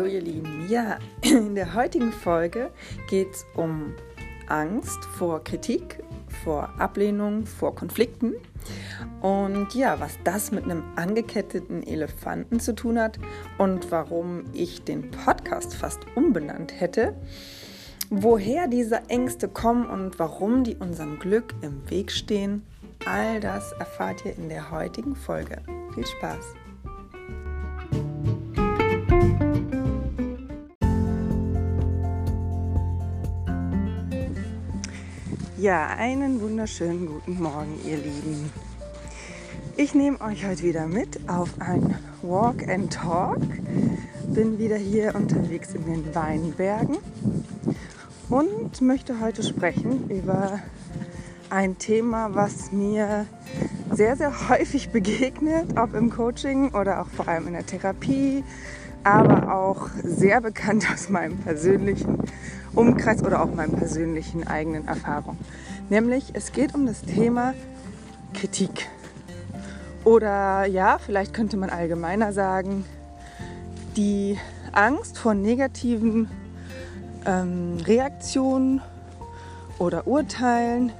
Hallo ihr Lieben. Ja, in der heutigen Folge geht es um Angst vor Kritik, vor Ablehnung, vor Konflikten. Und ja, was das mit einem angeketteten Elefanten zu tun hat und warum ich den Podcast fast umbenannt hätte, woher diese Ängste kommen und warum die unserem Glück im Weg stehen, all das erfahrt ihr in der heutigen Folge. Viel Spaß! Ja, einen wunderschönen guten Morgen, ihr Lieben. Ich nehme euch heute wieder mit auf ein Walk and Talk. Bin wieder hier unterwegs in den Weinbergen und möchte heute sprechen über ein Thema, was mir sehr, sehr häufig begegnet, ob im Coaching oder auch vor allem in der Therapie, aber auch sehr bekannt aus meinem persönlichen Umkreis oder auch meinen persönlichen eigenen Erfahrungen. Nämlich es geht um das Thema Kritik. Oder ja, vielleicht könnte man allgemeiner sagen, die Angst vor negativen ähm, Reaktionen oder Urteilen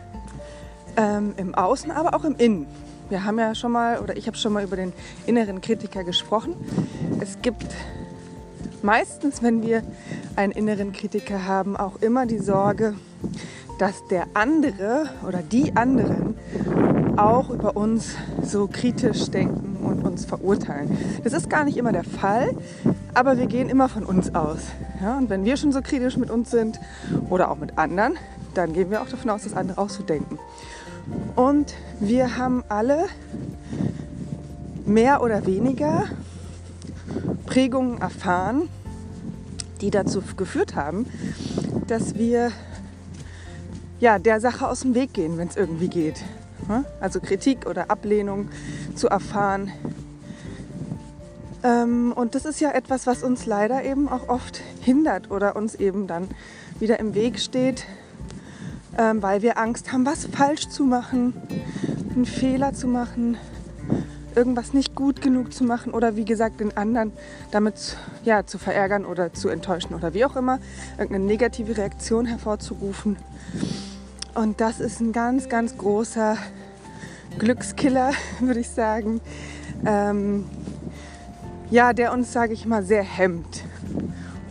ähm, im Außen, aber auch im Innen. Wir haben ja schon mal, oder ich habe schon mal über den inneren Kritiker gesprochen. Es gibt meistens, wenn wir einen inneren Kritiker haben, auch immer die Sorge, dass der andere oder die anderen auch über uns so kritisch denken und uns verurteilen. Das ist gar nicht immer der Fall, aber wir gehen immer von uns aus. Ja, und wenn wir schon so kritisch mit uns sind oder auch mit anderen, dann gehen wir auch davon aus, dass andere auch so denken. Und wir haben alle mehr oder weniger Prägungen erfahren, die dazu geführt haben, dass wir ja, der Sache aus dem Weg gehen, wenn es irgendwie geht. Also Kritik oder Ablehnung zu erfahren. Ähm, und das ist ja etwas, was uns leider eben auch oft hindert oder uns eben dann wieder im Weg steht, ähm, weil wir Angst haben, was falsch zu machen, einen Fehler zu machen, irgendwas nicht gut genug zu machen oder wie gesagt den anderen damit ja, zu verärgern oder zu enttäuschen oder wie auch immer, irgendeine negative Reaktion hervorzurufen. Und das ist ein ganz, ganz großer Glückskiller, würde ich sagen. Ähm, ja, der uns, sage ich mal, sehr hemmt.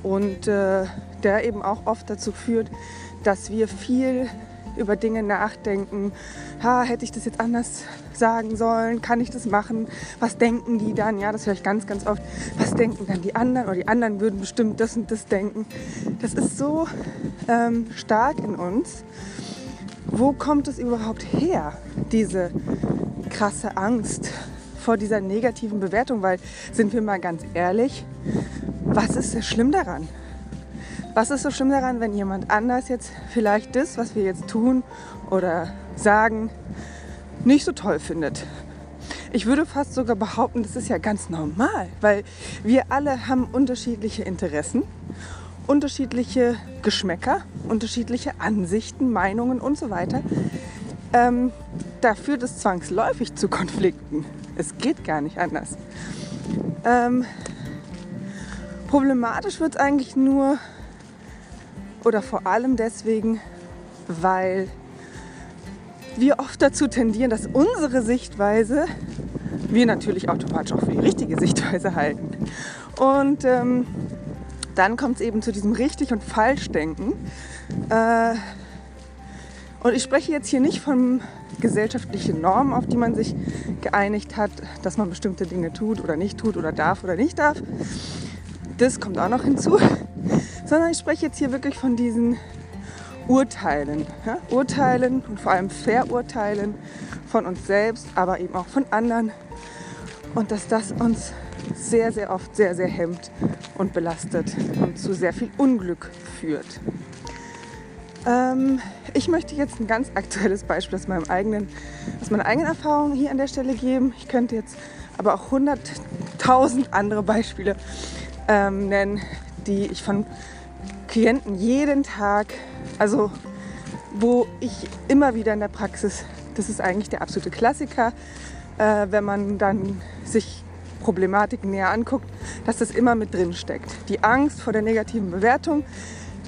Und äh, der eben auch oft dazu führt, dass wir viel über Dinge nachdenken. Ha, hätte ich das jetzt anders sagen sollen? Kann ich das machen? Was denken die dann? Ja, das höre ich ganz, ganz oft. Was denken dann die anderen? Oder die anderen würden bestimmt das und das denken. Das ist so ähm, stark in uns. Wo kommt es überhaupt her, diese krasse Angst vor dieser negativen Bewertung? Weil, sind wir mal ganz ehrlich, was ist so schlimm daran? Was ist so schlimm daran, wenn jemand anders jetzt vielleicht das, was wir jetzt tun oder sagen, nicht so toll findet? Ich würde fast sogar behaupten, das ist ja ganz normal, weil wir alle haben unterschiedliche Interessen, unterschiedliche Geschmäcker, unterschiedliche Ansichten, Meinungen und so weiter. Ähm, da führt es zwangsläufig zu Konflikten. Es geht gar nicht anders. Ähm, problematisch wird es eigentlich nur, oder vor allem deswegen, weil wir oft dazu tendieren, dass unsere Sichtweise wir natürlich automatisch auch für die richtige Sichtweise halten. Und ähm, dann kommt es eben zu diesem richtig und falsch denken. Äh, und ich spreche jetzt hier nicht von gesellschaftlichen Normen, auf die man sich geeinigt hat, dass man bestimmte Dinge tut oder nicht tut oder darf oder nicht darf. Das kommt auch noch hinzu sondern ich spreche jetzt hier wirklich von diesen Urteilen. Ja? Urteilen und vor allem Verurteilen von uns selbst, aber eben auch von anderen. Und dass das uns sehr, sehr oft sehr, sehr hemmt und belastet und zu sehr viel Unglück führt. Ähm, ich möchte jetzt ein ganz aktuelles Beispiel aus, meinem eigenen, aus meiner eigenen Erfahrung hier an der Stelle geben. Ich könnte jetzt aber auch hunderttausend andere Beispiele ähm, nennen, die ich von Klienten jeden Tag, also wo ich immer wieder in der Praxis, das ist eigentlich der absolute Klassiker, äh, wenn man dann sich Problematiken näher anguckt, dass das immer mit drin steckt. Die Angst vor der negativen Bewertung,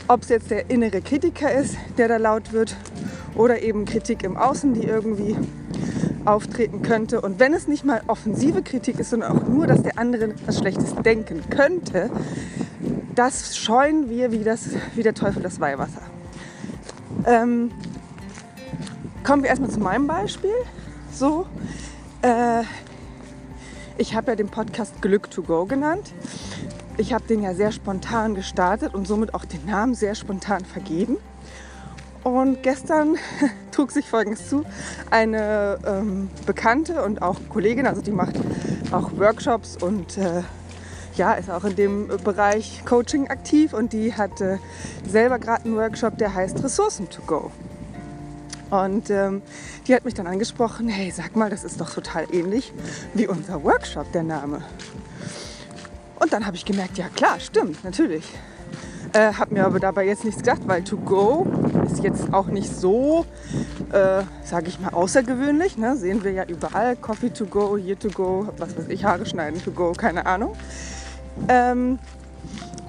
ob es jetzt der innere Kritiker ist, der da laut wird, oder eben Kritik im Außen, die irgendwie auftreten könnte. Und wenn es nicht mal offensive Kritik ist, sondern auch nur, dass der andere was Schlechtes denken könnte, das scheuen wir wie, das, wie der Teufel das Weihwasser. Ähm, kommen wir erstmal zu meinem Beispiel. So, äh, ich habe ja den Podcast Glück to Go genannt. Ich habe den ja sehr spontan gestartet und somit auch den Namen sehr spontan vergeben. Und gestern trug sich Folgendes zu. Eine ähm, Bekannte und auch Kollegin, also die macht auch Workshops und äh, ja, ist auch in dem Bereich Coaching aktiv und die hatte selber gerade einen Workshop, der heißt Ressourcen to go. Und ähm, die hat mich dann angesprochen, hey, sag mal, das ist doch total ähnlich wie unser Workshop, der Name. Und dann habe ich gemerkt, ja klar, stimmt, natürlich. Äh, habe mir aber dabei jetzt nichts gedacht, weil To Go ist jetzt auch nicht so, äh, sage ich mal, außergewöhnlich. Ne? Sehen wir ja überall. Coffee to go, here to go, was weiß ich, Haare schneiden to go, keine Ahnung. Ähm,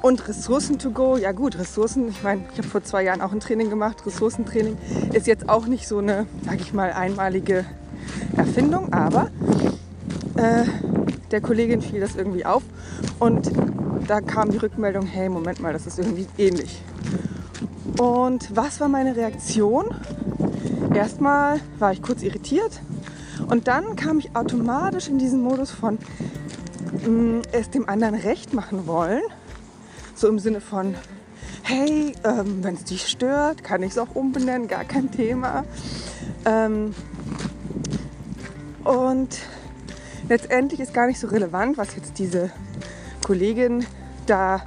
und Ressourcen to go, ja gut, Ressourcen, ich meine, ich habe vor zwei Jahren auch ein Training gemacht. Ressourcentraining ist jetzt auch nicht so eine, sage ich mal, einmalige Erfindung, aber äh, der Kollegin fiel das irgendwie auf und da kam die Rückmeldung, hey, Moment mal, das ist irgendwie ähnlich. Und was war meine Reaktion? Erstmal war ich kurz irritiert und dann kam ich automatisch in diesen Modus von mh, mm, es dem anderen recht machen wollen. So im Sinne von, hey, ähm, wenn es dich stört, kann ich es auch umbenennen, gar kein Thema. Ähm, und letztendlich ist gar nicht so relevant, was jetzt diese Kollegin da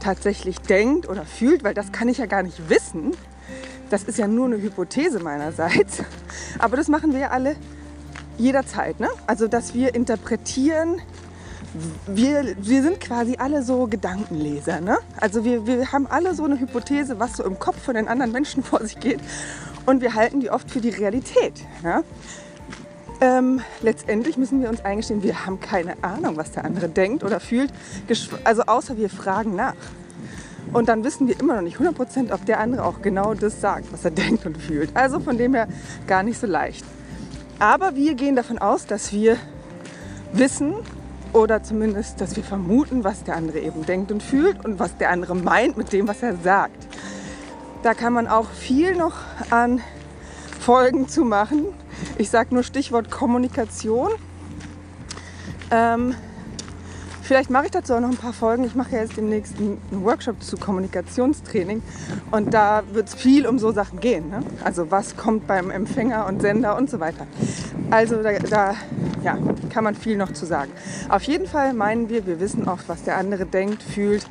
tatsächlich denkt oder fühlt, weil das kann ich ja gar nicht wissen. Das ist ja nur eine Hypothese meinerseits. Aber das machen wir ja alle jederzeit. Ne? Also, dass wir interpretieren, wir, wir sind quasi alle so Gedankenleser. Ne? Also wir, wir haben alle so eine Hypothese, was so im Kopf von den anderen Menschen vor sich geht. Und wir halten die oft für die Realität. Ja? Ähm, letztendlich müssen wir uns eingestehen, wir haben keine Ahnung, was der andere denkt oder fühlt, also außer wir fragen nach. Und dann wissen wir immer noch nicht 100%, ob der andere auch genau das sagt, was er denkt und fühlt. Also von dem her gar nicht so leicht. Aber wir gehen davon aus, dass wir wissen oder zumindest, dass wir vermuten, was der andere eben denkt und fühlt und was der andere meint mit dem, was er sagt. Da kann man auch viel noch an Folgen zu machen. Ich sage nur Stichwort Kommunikation. Ähm, vielleicht mache ich dazu auch noch ein paar Folgen. Ich mache ja jetzt demnächst einen Workshop zu Kommunikationstraining und da wird es viel um so Sachen gehen. Ne? Also was kommt beim Empfänger und Sender und so weiter. Also da, da ja, kann man viel noch zu sagen. Auf jeden Fall meinen wir, wir wissen oft, was der andere denkt, fühlt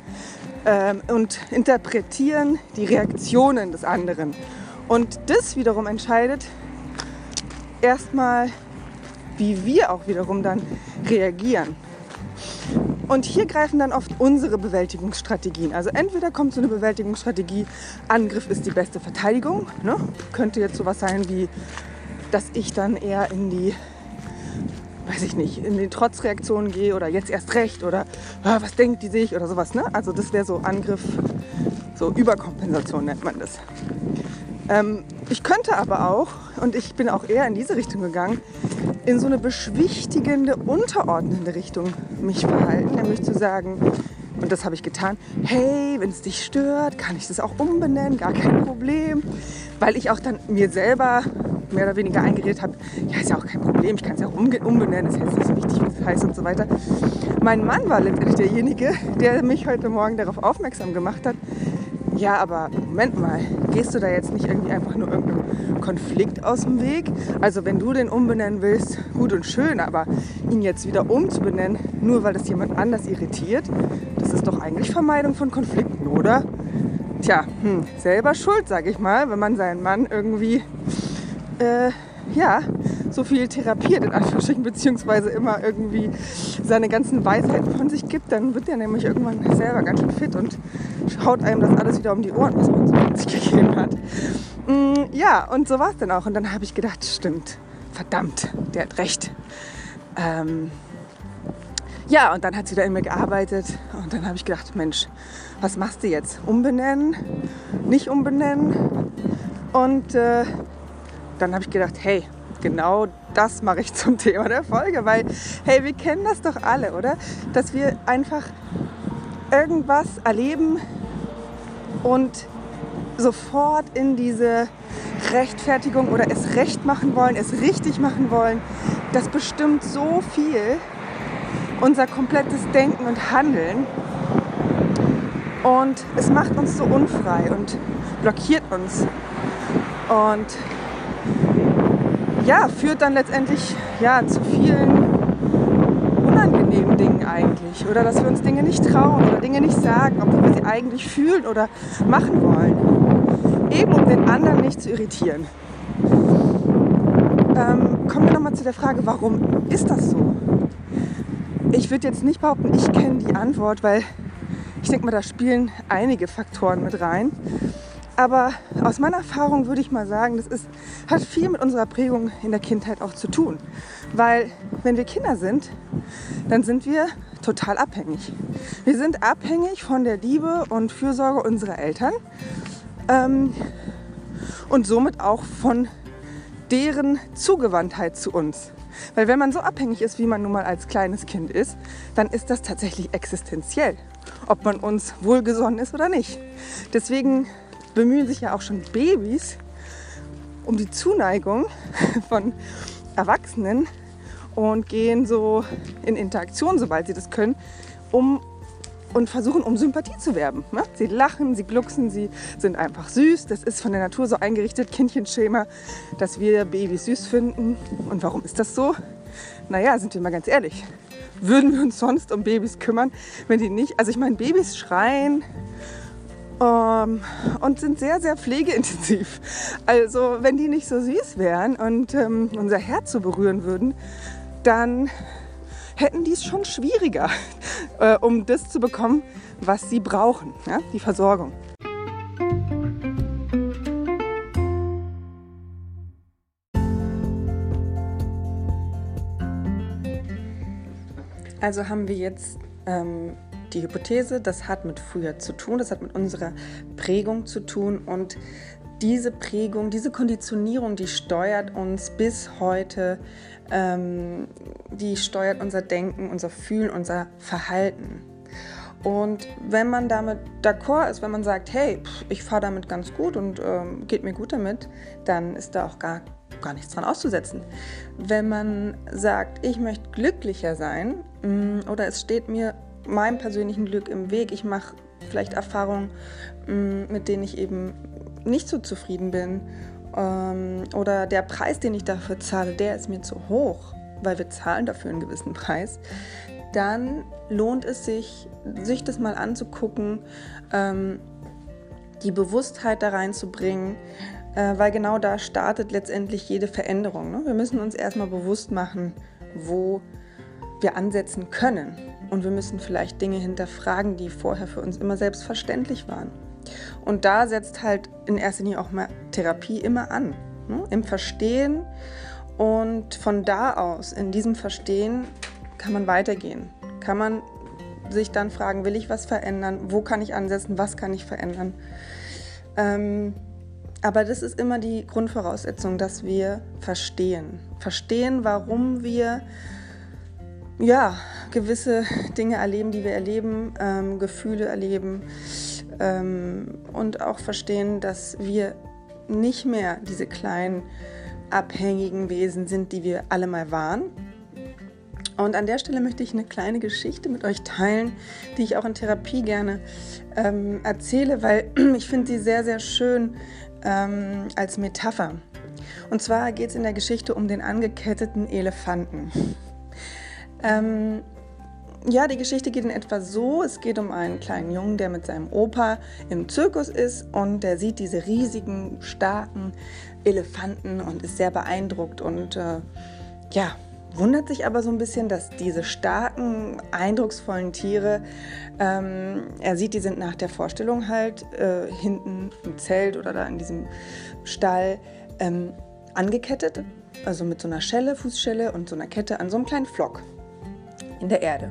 ähm, und interpretieren die Reaktionen des anderen. Und das wiederum entscheidet erstmal, wie wir auch wiederum dann reagieren. Und hier greifen dann oft unsere Bewältigungsstrategien. Also entweder kommt so eine Bewältigungsstrategie, Angriff ist die beste Verteidigung. Ne? Könnte jetzt sowas sein wie, dass ich dann eher in die, weiß ich nicht, in die Trotzreaktion gehe oder jetzt erst recht oder ah, was denkt die sich oder sowas. Ne? Also das wäre so Angriff, so Überkompensation nennt man das. Ähm, ich könnte aber auch, und ich bin auch eher in diese Richtung gegangen, in so eine beschwichtigende, unterordnende Richtung mich verhalten, nämlich zu sagen, und das habe ich getan, hey, wenn es dich stört, kann ich das auch umbenennen, gar kein Problem, weil ich auch dann mir selber mehr oder weniger eingeredet habe, ja, ist ja auch kein Problem, ich kann es ja umbenennen, ist jetzt nicht so wichtig, wie es heißt und so weiter. Mein Mann war letztendlich derjenige, der mich heute Morgen darauf aufmerksam gemacht hat, ja, aber Moment mal, gehst du da jetzt nicht irgendwie einfach nur irgendeinem Konflikt aus dem Weg? Also wenn du den umbenennen willst, gut und schön, aber ihn jetzt wieder umzubenennen, nur weil das jemand anders irritiert, das ist doch eigentlich Vermeidung von Konflikten, oder? Tja, hm, selber schuld, sag ich mal, wenn man seinen Mann irgendwie, äh, ja, so viel therapiert, in Anführungsstrichen, beziehungsweise immer irgendwie seine ganzen Weisheiten von sich gibt, dann wird er nämlich irgendwann selber ganz schön fit und haut einem das alles wieder um die Ohren, was man so von sich gegeben hat. Mm, ja, und so war es dann auch. Und dann habe ich gedacht, stimmt, verdammt, der hat recht. Ähm, ja, und dann hat sie da in mir gearbeitet und dann habe ich gedacht, Mensch, was machst du jetzt? Umbenennen? Nicht umbenennen? Und äh, dann habe ich gedacht, hey, genau das mache ich zum Thema der Folge, weil, hey, wir kennen das doch alle, oder? Dass wir einfach irgendwas erleben und sofort in diese Rechtfertigung oder es recht machen wollen, es richtig machen wollen. Das bestimmt so viel unser komplettes Denken und Handeln. Und es macht uns so unfrei und blockiert uns. Und ja, führt dann letztendlich ja, zu vielen unangenehmen Dingen eigentlich. Oder dass wir uns Dinge nicht trauen oder Dinge nicht sagen, obwohl wir sie eigentlich fühlen oder machen wollen. Eben um den anderen nicht zu irritieren. Ähm, kommen wir nochmal zu der Frage, warum ist das so? Ich würde jetzt nicht behaupten, ich kenne die Antwort, weil ich denke mal, da spielen einige Faktoren mit rein. Aber aus meiner Erfahrung würde ich mal sagen, das ist, hat viel mit unserer Prägung in der Kindheit auch zu tun. Weil wenn wir Kinder sind, dann sind wir total abhängig. Wir sind abhängig von der Liebe und Fürsorge unserer Eltern ähm, und somit auch von deren Zugewandtheit zu uns. Weil wenn man so abhängig ist, wie man nun mal als kleines Kind ist, dann ist das tatsächlich existenziell, ob man uns wohlgesonnen ist oder nicht. Deswegen bemühen sich ja auch schon Babys um die Zuneigung von Erwachsenen und gehen so in Interaktion, sobald sie das können, um und versuchen, um Sympathie zu werben. Ne? Sie lachen, sie glucksen, sie sind einfach süß. Das ist von der Natur so eingerichtet, Kindchenschema, dass wir Babys süß finden. Und warum ist das so? Naja, sind wir mal ganz ehrlich. Würden wir uns sonst um Babys kümmern, wenn die nicht. Also, ich meine, Babys schreien, ähm, und sind sehr, sehr pflegeintensiv. Also wenn die nicht so süß wären und ähm, unser Herz so berühren würden, dann hätten die es schon schwieriger, äh, um das zu bekommen, was sie brauchen, ja? die Versorgung. Also haben wir jetzt ähm, die Hypothese, das hat mit früher zu tun, das hat mit unserer Prägung zu tun und diese Prägung, diese Konditionierung, die steuert uns bis heute, ähm, die steuert unser Denken, unser Fühlen, unser Verhalten. Und wenn man damit d'accord ist, wenn man sagt, hey, ich fahre damit ganz gut und ähm, geht mir gut damit, dann ist da auch gar, gar nichts dran auszusetzen. Wenn man sagt, ich möchte glücklicher sein mm, oder es steht mir meinem persönlichen Glück im Weg. Ich mache vielleicht Erfahrungen, mm, mit denen ich eben nicht so zufrieden bin. Ähm, oder der Preis, den ich dafür zahle, der ist mir zu hoch, weil wir zahlen dafür einen gewissen Preis. Dann lohnt es sich, sich das mal anzugucken, ähm, die Bewusstheit da reinzubringen, äh, weil genau da startet letztendlich jede Veränderung. Ne? Wir müssen uns erstmal bewusst machen, wo wir ansetzen können. Und wir müssen vielleicht Dinge hinterfragen, die vorher für uns immer selbstverständlich waren. Und da setzt halt in erster Linie auch mal Therapie immer an. Ne? Im Verstehen. Und von da aus, in diesem Verstehen, kann man weitergehen. Kann man sich dann fragen, will ich was verändern? Wo kann ich ansetzen? Was kann ich verändern? Ähm, aber das ist immer die Grundvoraussetzung, dass wir verstehen. Verstehen, warum wir ja, gewisse Dinge erleben, die wir erleben, ähm, Gefühle erleben ähm, und auch verstehen, dass wir nicht mehr diese kleinen abhängigen Wesen sind, die wir alle mal waren. Und an der Stelle möchte ich eine kleine Geschichte mit euch teilen, die ich auch in Therapie gerne ähm, erzähle, weil ich finde sie sehr, sehr schön ähm, als Metapher. Und zwar geht es in der Geschichte um den angeketteten Elefanten. Ähm, ja, die Geschichte geht in etwa so. Es geht um einen kleinen Jungen, der mit seinem Opa im Zirkus ist und der sieht diese riesigen, starken Elefanten und ist sehr beeindruckt und äh, ja, wundert sich aber so ein bisschen, dass diese starken, eindrucksvollen Tiere, ähm, er sieht, die sind nach der Vorstellung halt äh, hinten im Zelt oder da in diesem Stall ähm, angekettet, also mit so einer Schelle, Fußschelle und so einer Kette an so einem kleinen Flock. In der Erde.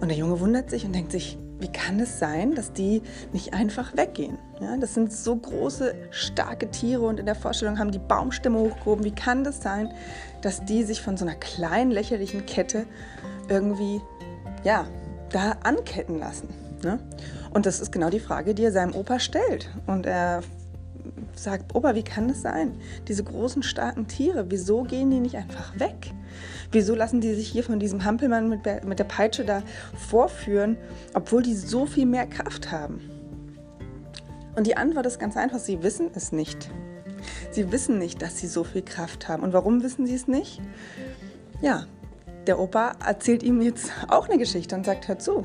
Und der Junge wundert sich und denkt sich, wie kann es sein, dass die nicht einfach weggehen? Ja, das sind so große, starke Tiere und in der Vorstellung haben die Baumstämme hochgehoben. Wie kann das sein, dass die sich von so einer kleinen, lächerlichen Kette irgendwie, ja, da anketten lassen? Ne? Und das ist genau die Frage, die er seinem Opa stellt. Und er sagt, Opa, wie kann das sein? Diese großen, starken Tiere, wieso gehen die nicht einfach weg? Wieso lassen die sich hier von diesem Hampelmann mit der, mit der Peitsche da vorführen, obwohl die so viel mehr Kraft haben? Und die Antwort ist ganz einfach, sie wissen es nicht. Sie wissen nicht, dass sie so viel Kraft haben. Und warum wissen sie es nicht? Ja, der Opa erzählt ihm jetzt auch eine Geschichte und sagt, hör zu,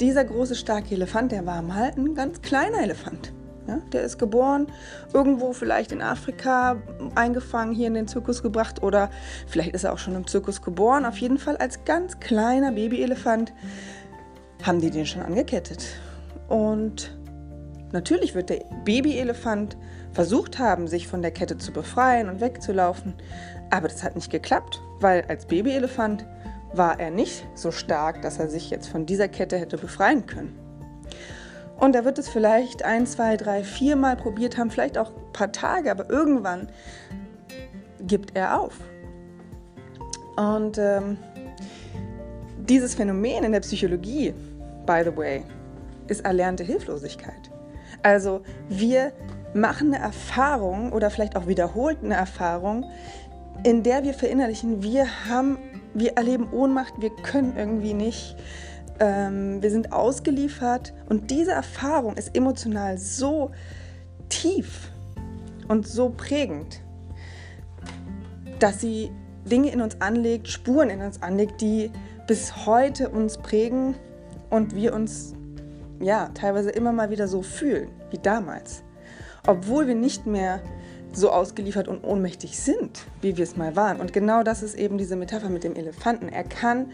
dieser große, starke Elefant, der war mal ein ganz kleiner Elefant. Ja, der ist geboren, irgendwo vielleicht in Afrika eingefangen, hier in den Zirkus gebracht oder vielleicht ist er auch schon im Zirkus geboren. Auf jeden Fall als ganz kleiner Babyelefant haben die den schon angekettet. Und natürlich wird der Babyelefant versucht haben, sich von der Kette zu befreien und wegzulaufen. Aber das hat nicht geklappt, weil als Babyelefant war er nicht so stark, dass er sich jetzt von dieser Kette hätte befreien können. Und er wird es vielleicht ein, zwei, drei, vier Mal probiert haben, vielleicht auch ein paar Tage, aber irgendwann gibt er auf. Und ähm, dieses Phänomen in der Psychologie, by the way, ist erlernte Hilflosigkeit. Also wir machen eine Erfahrung oder vielleicht auch wiederholt eine Erfahrung, in der wir verinnerlichen, wir haben, wir erleben Ohnmacht, wir können irgendwie nicht, ähm, wir sind ausgeliefert und diese Erfahrung ist emotional so tief und so prägend, dass sie Dinge in uns anlegt, Spuren in uns anlegt, die bis heute uns prägen und wir uns ja teilweise immer mal wieder so fühlen wie damals, obwohl wir nicht mehr so ausgeliefert und ohnmächtig sind, wie wir es mal waren. Und genau das ist eben diese Metapher mit dem Elefanten. Er kann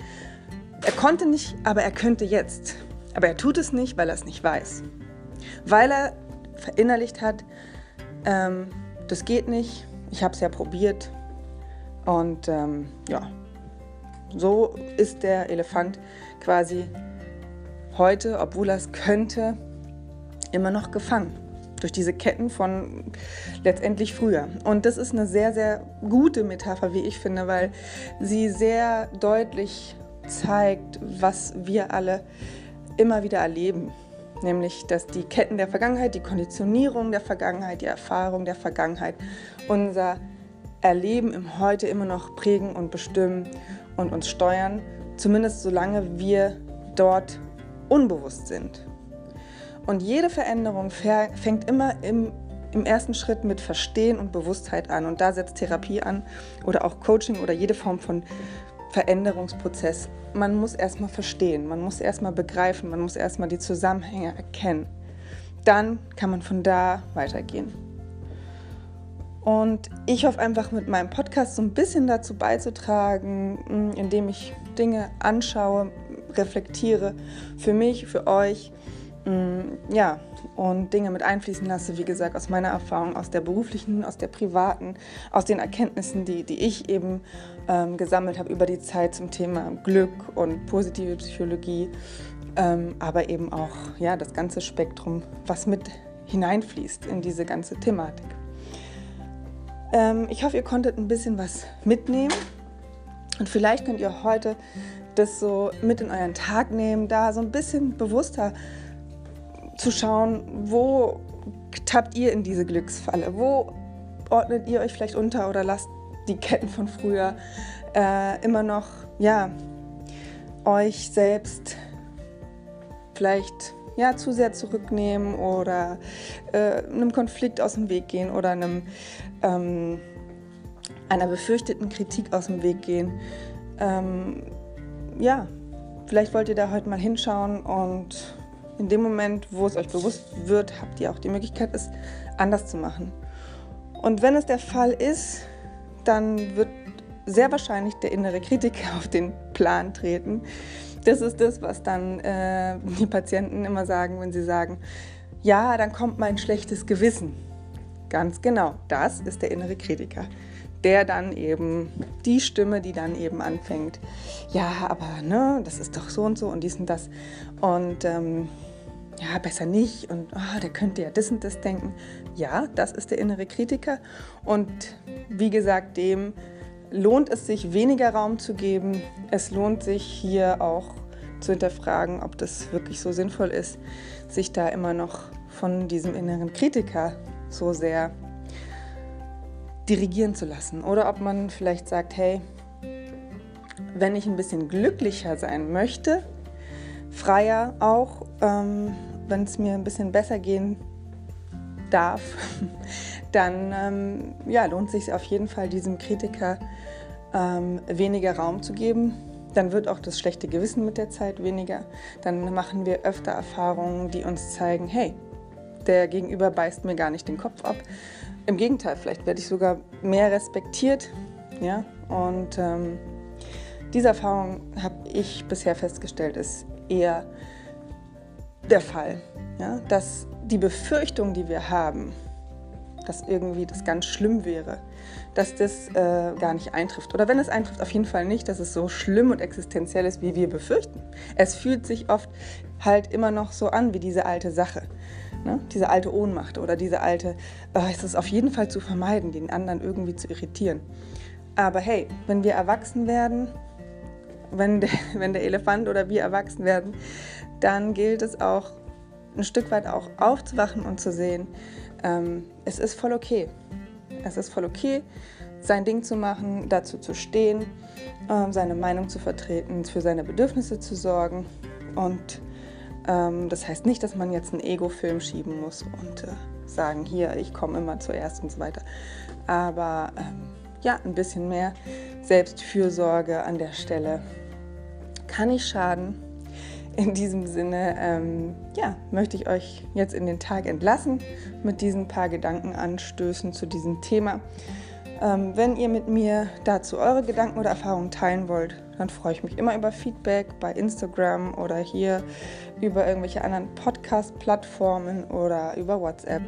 er konnte nicht, aber er könnte jetzt. Aber er tut es nicht, weil er es nicht weiß. Weil er verinnerlicht hat, ähm, das geht nicht, ich habe es ja probiert. Und ähm, ja, so ist der Elefant quasi heute, obwohl er es könnte, immer noch gefangen durch diese Ketten von letztendlich früher. Und das ist eine sehr, sehr gute Metapher, wie ich finde, weil sie sehr deutlich zeigt, was wir alle immer wieder erleben. Nämlich, dass die Ketten der Vergangenheit, die Konditionierung der Vergangenheit, die Erfahrung der Vergangenheit unser Erleben im Heute immer noch prägen und bestimmen und uns steuern, zumindest solange wir dort unbewusst sind. Und jede Veränderung fängt immer im, im ersten Schritt mit Verstehen und Bewusstheit an. Und da setzt Therapie an oder auch Coaching oder jede Form von Veränderungsprozess. Man muss erstmal verstehen, man muss erstmal begreifen, man muss erstmal die Zusammenhänge erkennen. Dann kann man von da weitergehen. Und ich hoffe einfach mit meinem Podcast so ein bisschen dazu beizutragen, mm, indem ich Dinge anschaue, reflektiere, für mich, für euch, mm, ja, und Dinge mit einfließen lasse, wie gesagt, aus meiner Erfahrung, aus der beruflichen, aus der privaten, aus den Erkenntnissen, die, die ich eben ähm, gesammelt habe über die Zeit zum Thema Glück und positive Psychologie, ähm, aber eben auch ja, das ganze Spektrum, was mit hineinfließt in diese ganze Thematik. Ähm, ich hoffe, ihr konntet ein bisschen was mitnehmen und vielleicht könnt ihr heute das so mit in euren Tag nehmen, da so ein bisschen bewusster zu schauen, wo tappt ihr in diese Glücksfalle, wo ordnet ihr euch vielleicht unter oder lasst die Ketten von früher äh, immer noch, ja, euch selbst vielleicht ja, zu sehr zurücknehmen oder äh, einem Konflikt aus dem Weg gehen oder einem, ähm, einer befürchteten Kritik aus dem Weg gehen. Ähm, ja, vielleicht wollt ihr da heute mal hinschauen und in dem Moment, wo es euch bewusst wird, habt ihr auch die Möglichkeit, es anders zu machen. Und wenn es der Fall ist, dann wird sehr wahrscheinlich der innere Kritiker auf den Plan treten. Das ist das, was dann äh, die Patienten immer sagen, wenn sie sagen, ja, dann kommt mein schlechtes Gewissen. Ganz genau, das ist der innere Kritiker. der dann eben, die Stimme, die dann eben anfängt, ja, aber ne, das ist doch so und so und dies und das. Und ähm, ja, besser nicht und oh, der könnte ja das und das denken. Ja, das ist der innere Kritiker. Und wie gesagt, dem lohnt es sich, weniger Raum zu geben. Es lohnt sich hier auch zu hinterfragen, ob das wirklich so sinnvoll ist, sich da immer noch von diesem inneren Kritiker so sehr dirigieren zu lassen. Oder ob man vielleicht sagt, hey, wenn ich ein bisschen glücklicher sein möchte, freier auch, ähm, wenn es mir ein bisschen besser gehen darf, dann ähm, ja, lohnt sich auf jeden Fall diesem Kritiker ähm, weniger Raum zu geben. Dann wird auch das schlechte Gewissen mit der Zeit weniger. Dann machen wir öfter Erfahrungen, die uns zeigen, hey, der Gegenüber beißt mir gar nicht den Kopf ab. Im Gegenteil, vielleicht werde ich sogar mehr respektiert. Ja? Und ähm, diese Erfahrung habe ich bisher festgestellt, ist eher der Fall. Ja? Dass die Befürchtung, die wir haben, dass irgendwie das ganz schlimm wäre, dass das äh, gar nicht eintrifft. Oder wenn es eintrifft, auf jeden Fall nicht, dass es so schlimm und existenziell ist, wie wir befürchten. Es fühlt sich oft halt immer noch so an wie diese alte Sache. Ne? Diese alte Ohnmacht oder diese alte, oh, es ist auf jeden Fall zu vermeiden, den anderen irgendwie zu irritieren. Aber hey, wenn wir erwachsen werden, wenn der, wenn der Elefant oder wir erwachsen werden, dann gilt es auch ein Stück weit auch aufzuwachen und zu sehen, ähm, es ist voll okay. Es ist voll okay, sein Ding zu machen, dazu zu stehen, ähm, seine Meinung zu vertreten, für seine Bedürfnisse zu sorgen. Und ähm, das heißt nicht, dass man jetzt einen Ego-Film schieben muss und äh, sagen, hier, ich komme immer zuerst und so weiter. Aber ähm, ja, ein bisschen mehr Selbstfürsorge an der Stelle kann nicht schaden. In diesem Sinne, ähm, ja, möchte ich euch jetzt in den Tag entlassen mit diesen paar Gedankenanstößen zu diesem Thema. Ähm, wenn ihr mit mir dazu eure Gedanken oder Erfahrungen teilen wollt, dann freue ich mich immer über Feedback bei Instagram oder hier über irgendwelche anderen Podcast-Plattformen oder über WhatsApp.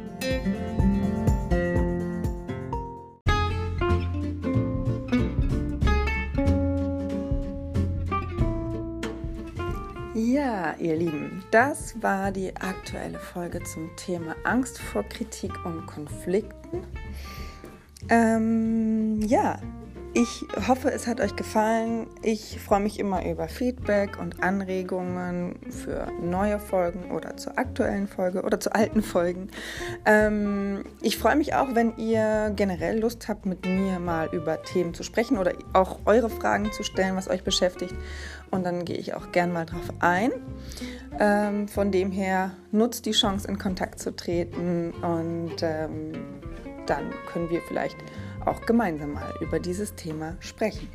Ihr Lieben, das war die aktuelle Folge zum Thema Angst vor Kritik und Konflikten. Ähm, ja, ich hoffe, es hat euch gefallen. Ich freue mich immer über Feedback und Anregungen für neue Folgen oder zur aktuellen Folge oder zu alten Folgen. Ähm, ich freue mich auch, wenn ihr generell Lust habt, mit mir mal über Themen zu sprechen oder auch eure Fragen zu stellen, was euch beschäftigt. Und dann gehe ich auch gern mal drauf ein. Ähm, von dem her nutzt die Chance, in Kontakt zu treten und ähm, dann können wir vielleicht auch gemeinsam mal über dieses Thema sprechen.